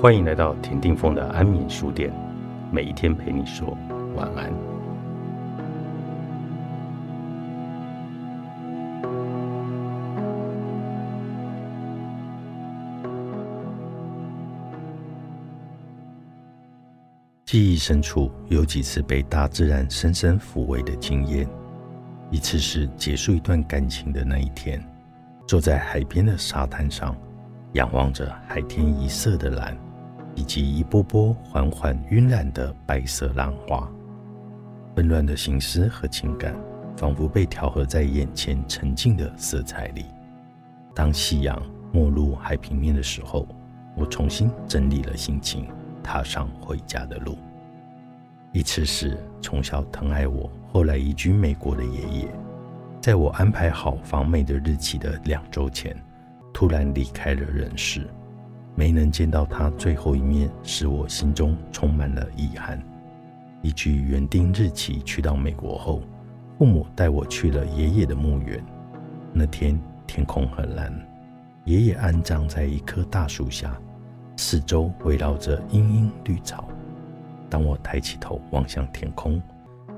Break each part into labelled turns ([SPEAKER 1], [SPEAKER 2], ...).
[SPEAKER 1] 欢迎来到田定峰的安眠书店，每一天陪你说晚安。记忆深处有几次被大自然深深抚慰的经验，一次是结束一段感情的那一天，坐在海边的沙滩上，仰望着海天一色的蓝。以及一波波缓缓晕染的白色浪花，纷乱的心思和情感，仿佛被调和在眼前沉静的色彩里。当夕阳没入海平面的时候，我重新整理了心情，踏上回家的路。一次是从小疼爱我，后来移居美国的爷爷，在我安排好访美的日期的两周前，突然离开了人世。没能见到他最后一面，使我心中充满了遗憾。依据原定日期去到美国后，父母带我去了爷爷的墓园。那天天空很蓝，爷爷安葬在一棵大树下，四周围绕着茵茵绿草。当我抬起头望向天空，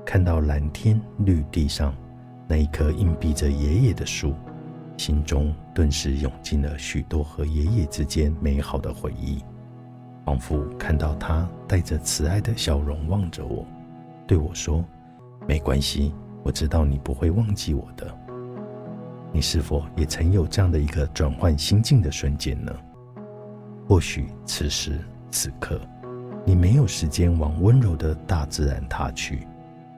[SPEAKER 1] 看到蓝天绿地上那一棵硬逼着爷爷的树。心中顿时涌进了许多和爷爷之间美好的回忆，仿佛看到他带着慈爱的笑容望着我，对我说：“没关系，我知道你不会忘记我的。”你是否也曾有这样的一个转换心境的瞬间呢？或许此时此刻，你没有时间往温柔的大自然踏去，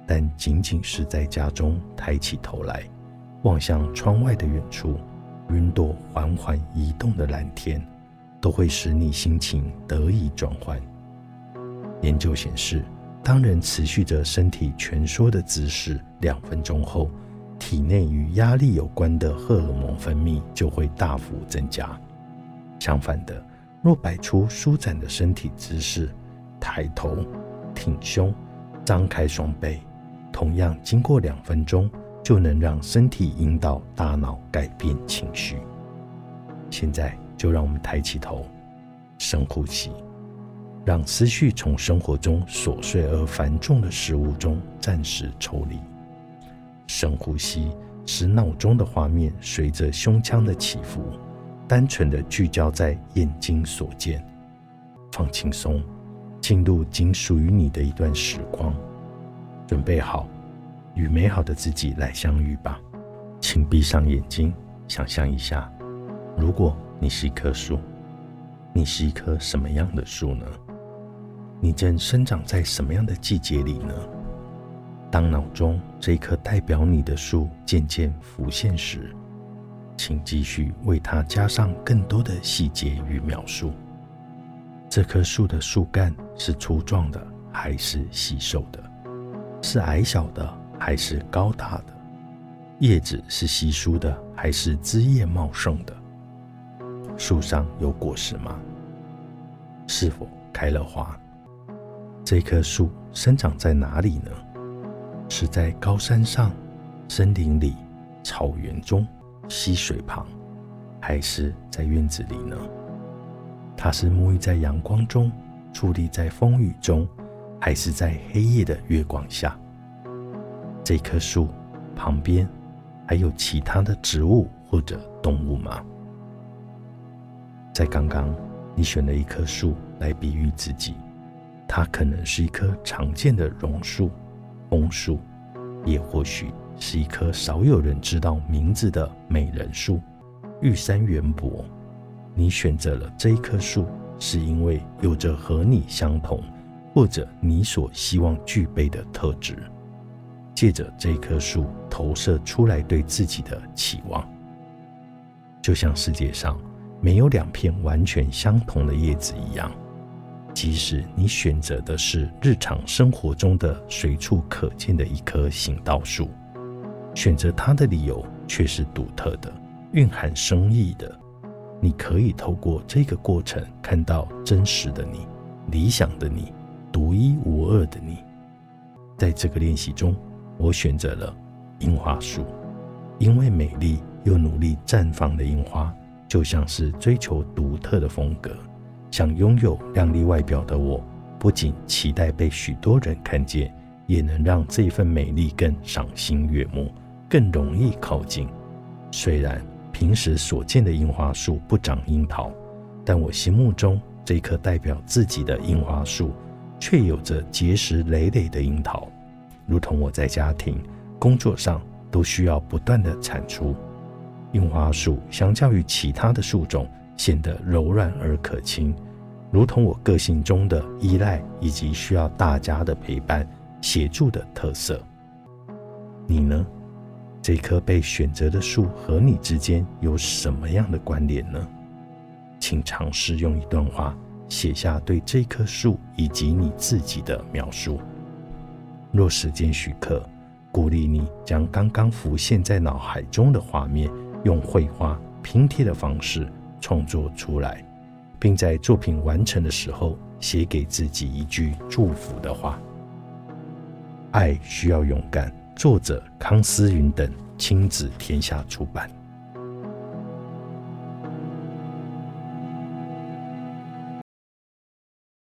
[SPEAKER 1] 但仅仅是在家中抬起头来。望向窗外的远处，云朵缓缓移动的蓝天，都会使你心情得以转换。研究显示，当人持续着身体蜷缩的姿势两分钟后，体内与压力有关的荷尔蒙分泌就会大幅增加。相反的，若摆出舒展的身体姿势，抬头、挺胸、张开双臂，同样经过两分钟。就能让身体引导大脑改变情绪。现在就让我们抬起头，深呼吸，让思绪从生活中琐碎而繁重的事物中暂时抽离。深呼吸，使脑中的画面随着胸腔的起伏，单纯的聚焦在眼睛所见。放轻松，进入仅属于你的一段时光。准备好。与美好的自己来相遇吧，请闭上眼睛，想象一下，如果你是一棵树，你是一棵什么样的树呢？你正生长在什么样的季节里呢？当脑中这棵代表你的树渐渐浮现时，请继续为它加上更多的细节与描述。这棵树的树干是粗壮的还是细瘦的？是矮小的？还是高大的叶子是稀疏的，还是枝叶茂盛的？树上有果实吗？是否开了花？这棵树生长在哪里呢？是在高山上、森林里、草原中、溪水旁，还是在院子里呢？它是沐浴在阳光中，矗立在风雨中，还是在黑夜的月光下？这棵树旁边还有其他的植物或者动物吗？在刚刚，你选了一棵树来比喻自己，它可能是一棵常见的榕树、枫树，也或许是一棵少有人知道名字的美人树——玉山圆柏。你选择了这一棵树，是因为有着和你相同，或者你所希望具备的特质。借着这棵树投射出来对自己的期望，就像世界上没有两片完全相同的叶子一样。即使你选择的是日常生活中的随处可见的一棵行道树，选择它的理由却是独特的、蕴含深意的。你可以透过这个过程看到真实的你、理想的你、独一无二的你。在这个练习中。我选择了樱花树，因为美丽又努力绽放的樱花，就像是追求独特的风格，想拥有靓丽外表的我，不仅期待被许多人看见，也能让这份美丽更赏心悦目，更容易靠近。虽然平时所见的樱花树不长樱桃，但我心目中这棵代表自己的樱花树，却有着结实累累的樱桃，如同我在家庭、工作上都需要不断的产出。樱花树相较于其他的树种，显得柔软而可亲，如同我个性中的依赖以及需要大家的陪伴协助的特色。你呢？这棵被选择的树和你之间有什么样的关联呢？请尝试用一段话写下对这棵树以及你自己的描述。若时间许可，鼓励你将刚刚浮现在脑海中的画面。用绘画拼贴的方式创作出来，并在作品完成的时候写给自己一句祝福的话。爱需要勇敢。作者：康思云等，亲子天下出版。